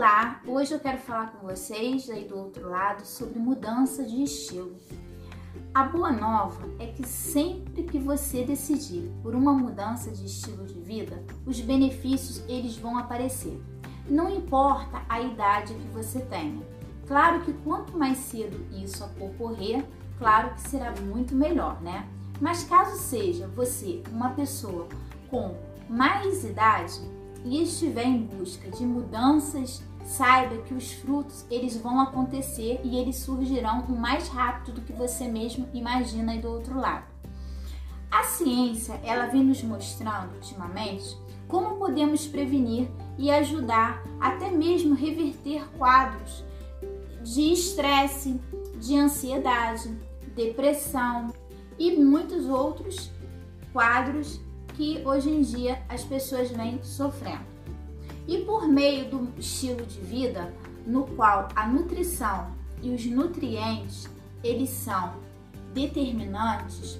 Olá, hoje eu quero falar com vocês aí do outro lado sobre mudança de estilo. A boa nova é que sempre que você decidir por uma mudança de estilo de vida, os benefícios eles vão aparecer. Não importa a idade que você tenha. Claro que quanto mais cedo isso ocorrer, claro que será muito melhor, né? Mas caso seja você uma pessoa com mais idade, e estiver em busca de mudanças, saiba que os frutos eles vão acontecer e eles surgirão mais rápido do que você mesmo imagina aí do outro lado. A ciência, ela vem nos mostrando ultimamente como podemos prevenir e ajudar até mesmo reverter quadros de estresse, de ansiedade, depressão e muitos outros quadros que hoje em dia as pessoas vêm sofrendo. E por meio do estilo de vida no qual a nutrição e os nutrientes eles são determinantes,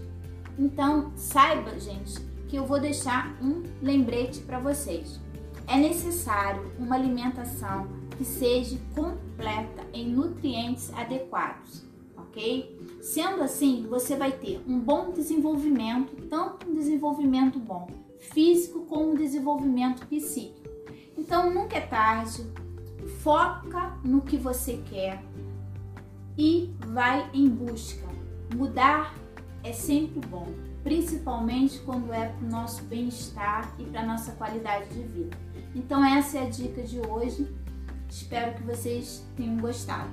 então saiba, gente, que eu vou deixar um lembrete para vocês. É necessário uma alimentação que seja completa em nutrientes adequados ok? Sendo assim, você vai ter um bom desenvolvimento, tanto um desenvolvimento bom físico como um desenvolvimento psíquico. Então nunca é tarde, foca no que você quer e vai em busca. Mudar é sempre bom, principalmente quando é para o nosso bem-estar e para a nossa qualidade de vida. Então essa é a dica de hoje. Espero que vocês tenham gostado.